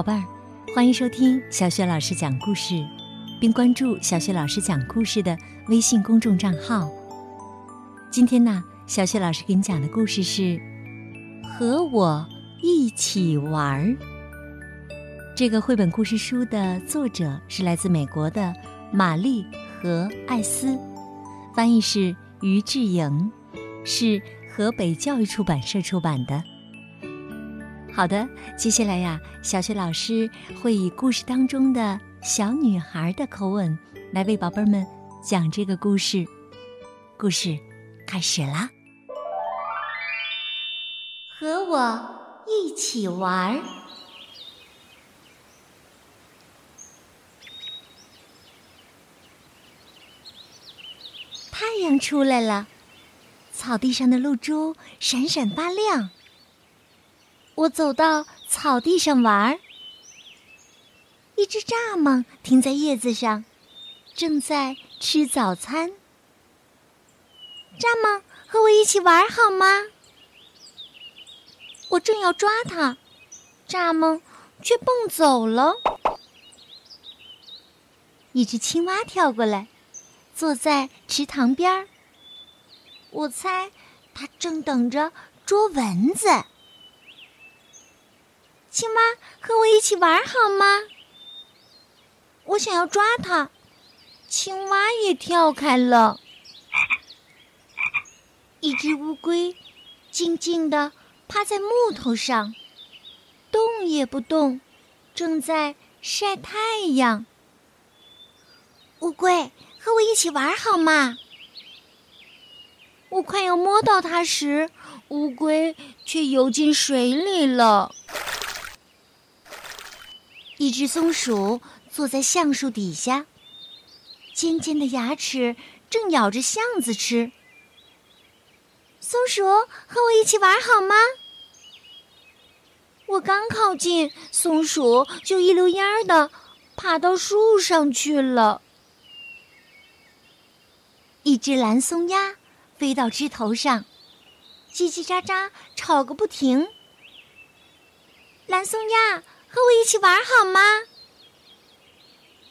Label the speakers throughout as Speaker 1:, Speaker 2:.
Speaker 1: 宝贝儿，欢迎收听小雪老师讲故事，并关注小雪老师讲故事的微信公众账号。今天呢，小雪老师给你讲的故事是《和我一起玩儿》。这个绘本故事书的作者是来自美国的玛丽和艾斯，翻译是于志莹，是河北教育出版社出版的。好的，接下来呀，小雪老师会以故事当中的小女孩的口吻来为宝贝们讲这个故事。故事开始啦！和我一起玩。太阳出来了，草地上的露珠闪闪发亮。我走到草地上玩儿，一只蚱蜢停在叶子上，正在吃早餐。蚱蜢，和我一起玩好吗？我正要抓它，蚱蜢却蹦走了。一只青蛙跳过来，坐在池塘边儿。我猜它正等着捉蚊子。青蛙，和我一起玩好吗？我想要抓它，青蛙也跳开了。一只乌龟静静地趴在木头上，动也不动，正在晒太阳。乌龟，和我一起玩好吗？我快要摸到它时，乌龟却游进水里了。一只松鼠坐在橡树底下，尖尖的牙齿正咬着橡子吃。松鼠，和我一起玩好吗？我刚靠近，松鼠就一溜烟儿的爬到树上去了。一只蓝松鸦飞到枝头上，叽叽喳喳吵个不停。蓝松鸦。和我一起玩好吗？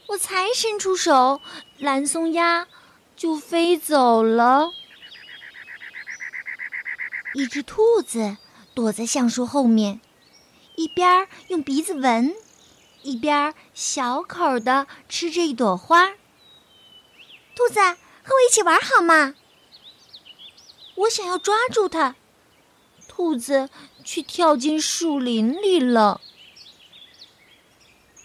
Speaker 1: 我才伸出手，蓝松鸦就飞走了。一只兔子躲在橡树后面，一边用鼻子闻，一边小口的吃着一朵花。兔子，和我一起玩好吗？我想要抓住它，兔子却跳进树林里了。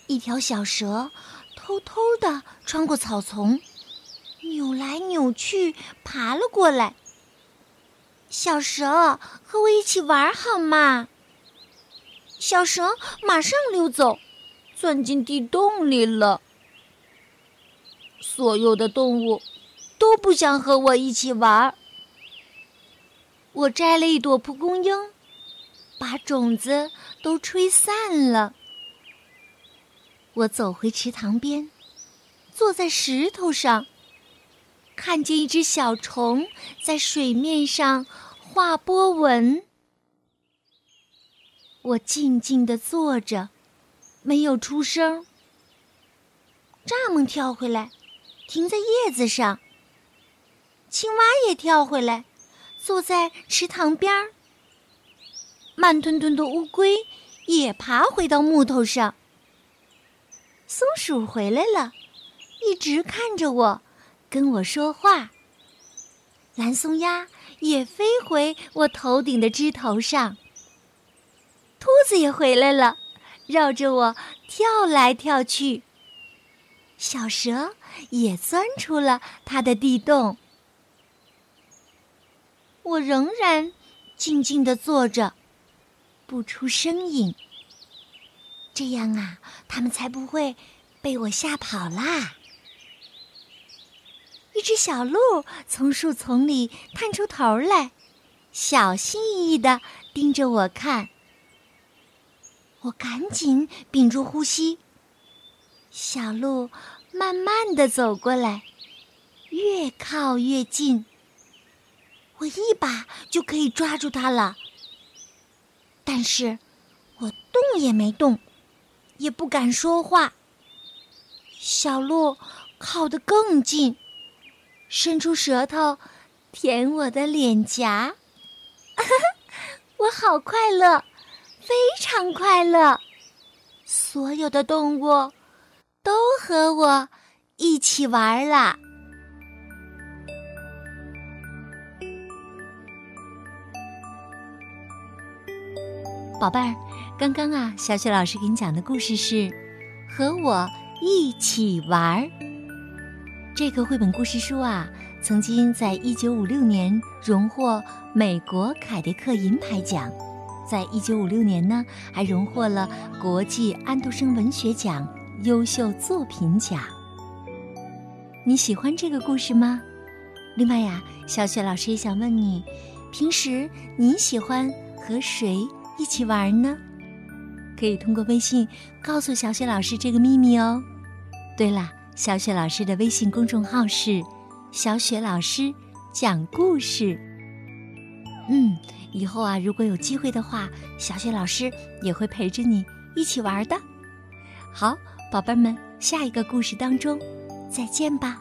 Speaker 1: 一条小蛇偷偷的穿过草丛，扭来扭去爬了过来。小蛇，和我一起玩好吗？小蛇马上溜走，钻进地洞里了。所有的动物都不想和我一起玩。我摘了一朵蒲公英，把种子都吹散了。我走回池塘边，坐在石头上，看见一只小虫在水面上画波纹。我静静地坐着，没有出声。蚱蜢跳回来，停在叶子上。青蛙也跳回来，坐在池塘边儿。慢吞吞的乌龟也爬回到木头上。松鼠回来了，一直看着我，跟我说话。蓝松鸦也飞回我头顶的枝头上。兔子也回来了，绕着我跳来跳去。小蛇也钻出了它的地洞。我仍然静静的坐着，不出声音。这样啊，他们才不会被我吓跑啦。一只小鹿从树丛里探出头来，小心翼翼的盯着我看。我赶紧屏住呼吸。小鹿慢慢的走过来，越靠越近。我一把就可以抓住它了，但是我动也没动。
Speaker 2: 也不敢说话。小鹿靠得更近，伸出舌头舔我的脸颊，我好快乐，非常快乐。所有的动物都和我一起玩啦。
Speaker 1: 宝贝儿，刚刚啊，小雪老师给你讲的故事是《和我一起玩儿》。这个绘本故事书啊，曾经在一九五六年荣获美国凯迪克银牌奖，在一九五六年呢，还荣获了国际安徒生文学奖优秀作品奖。你喜欢这个故事吗？另外呀，小雪老师也想问你，平时你喜欢和谁？一起玩呢，可以通过微信告诉小雪老师这个秘密哦。对了，小雪老师的微信公众号是“小雪老师讲故事”。嗯，以后啊，如果有机会的话，小雪老师也会陪着你一起玩的。好，宝贝们，下一个故事当中再见吧。